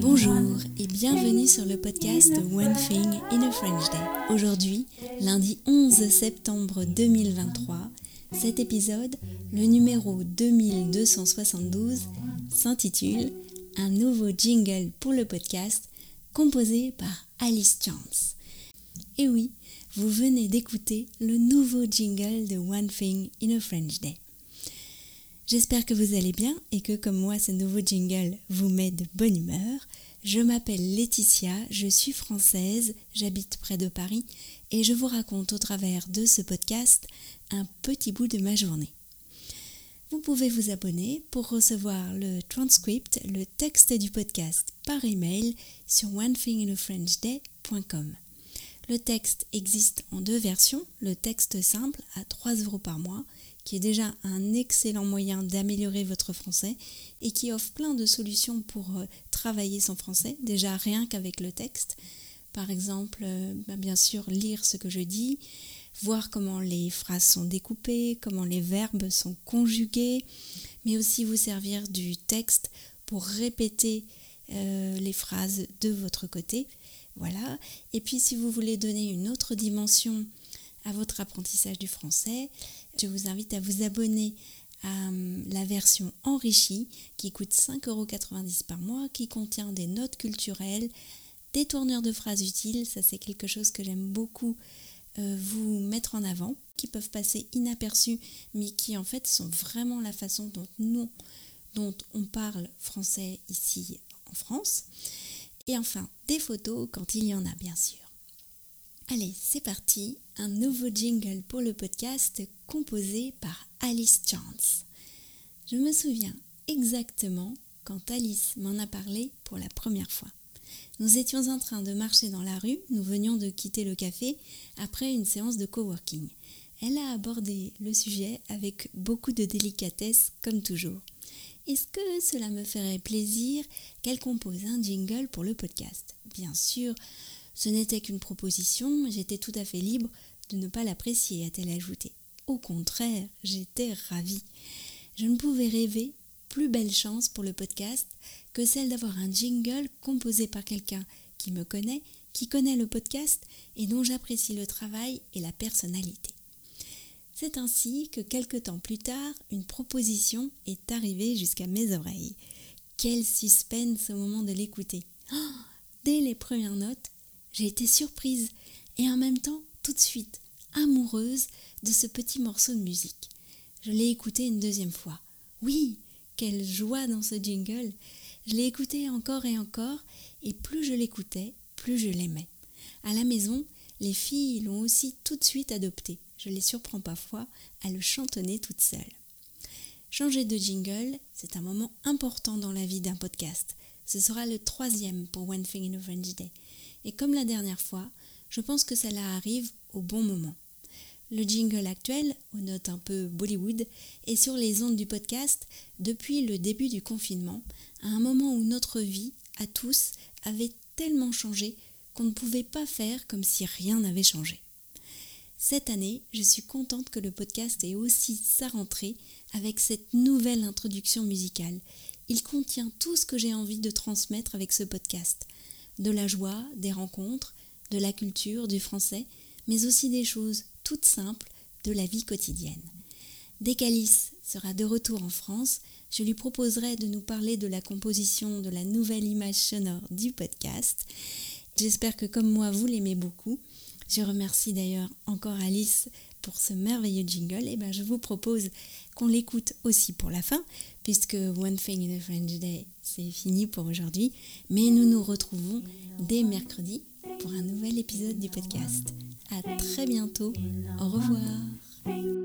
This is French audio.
Bonjour et bienvenue sur le podcast One Thing in a French Day. Aujourd'hui, lundi 11 septembre 2023, cet épisode, le numéro 2272, s'intitule Un nouveau jingle pour le podcast composé par Alice Chance. Et oui, vous venez d'écouter le nouveau jingle de One Thing in a French Day. J'espère que vous allez bien et que comme moi ce nouveau jingle vous met de bonne humeur. Je m'appelle Laetitia, je suis française, j'habite près de Paris et je vous raconte au travers de ce podcast un petit bout de ma journée. Vous pouvez vous abonner pour recevoir le transcript, le texte du podcast par email sur onethinginafrenchday.com. Le texte existe en deux versions, le texte simple à 3 euros par mois qui est déjà un excellent moyen d'améliorer votre français et qui offre plein de solutions pour euh, travailler son français, déjà rien qu'avec le texte. Par exemple, euh, bah, bien sûr, lire ce que je dis, voir comment les phrases sont découpées, comment les verbes sont conjugués, mais aussi vous servir du texte pour répéter euh, les phrases de votre côté. Voilà. Et puis si vous voulez donner une autre dimension à votre apprentissage du français, je vous invite à vous abonner à hum, la version enrichie qui coûte 5,90€ par mois, qui contient des notes culturelles, des tourneurs de phrases utiles, ça c'est quelque chose que j'aime beaucoup euh, vous mettre en avant, qui peuvent passer inaperçus, mais qui en fait sont vraiment la façon dont nous, dont on parle français ici en France. Et enfin, des photos quand il y en a bien sûr. Allez, c'est parti, un nouveau jingle pour le podcast composé par Alice Chance. Je me souviens exactement quand Alice m'en a parlé pour la première fois. Nous étions en train de marcher dans la rue, nous venions de quitter le café après une séance de coworking. Elle a abordé le sujet avec beaucoup de délicatesse comme toujours. Est-ce que cela me ferait plaisir qu'elle compose un jingle pour le podcast? Bien sûr, ce n'était qu'une proposition, j'étais tout à fait libre de ne pas l'apprécier, a-t-elle ajouté. Au contraire, j'étais ravie. Je ne pouvais rêver plus belle chance pour le podcast que celle d'avoir un jingle composé par quelqu'un qui me connaît, qui connaît le podcast et dont j'apprécie le travail et la personnalité. C'est ainsi que quelque temps plus tard, une proposition est arrivée jusqu'à mes oreilles. Quel suspense au moment de l'écouter. Oh, dès les premières notes, j'ai été surprise et en même temps tout de suite amoureuse de ce petit morceau de musique. Je l'ai écouté une deuxième fois. Oui, quelle joie dans ce jingle. Je l'ai écouté encore et encore et plus je l'écoutais, plus je l'aimais. À la maison, les filles l'ont aussi tout de suite adopté. Je les surprends parfois à le chantonner toute seule. Changer de jingle, c'est un moment important dans la vie d'un podcast. Ce sera le troisième pour One Thing in a French Day. Et comme la dernière fois, je pense que cela arrive au bon moment. Le jingle actuel, aux notes un peu Bollywood, est sur les ondes du podcast depuis le début du confinement, à un moment où notre vie, à tous, avait tellement changé qu'on ne pouvait pas faire comme si rien n'avait changé. Cette année, je suis contente que le podcast ait aussi sa rentrée avec cette nouvelle introduction musicale. Il contient tout ce que j'ai envie de transmettre avec ce podcast de la joie, des rencontres, de la culture, du français, mais aussi des choses toutes simples de la vie quotidienne. Dès qu'Alice sera de retour en France, je lui proposerai de nous parler de la composition de la nouvelle image sonore du podcast. J'espère que comme moi, vous l'aimez beaucoup. Je remercie d'ailleurs encore Alice pour ce merveilleux jingle. Et ben, je vous propose qu'on l'écoute aussi pour la fin, puisque One Thing in a French Day, c'est fini pour aujourd'hui. Mais nous nous retrouvons dès mercredi pour un nouvel épisode du podcast. À très bientôt. Au revoir.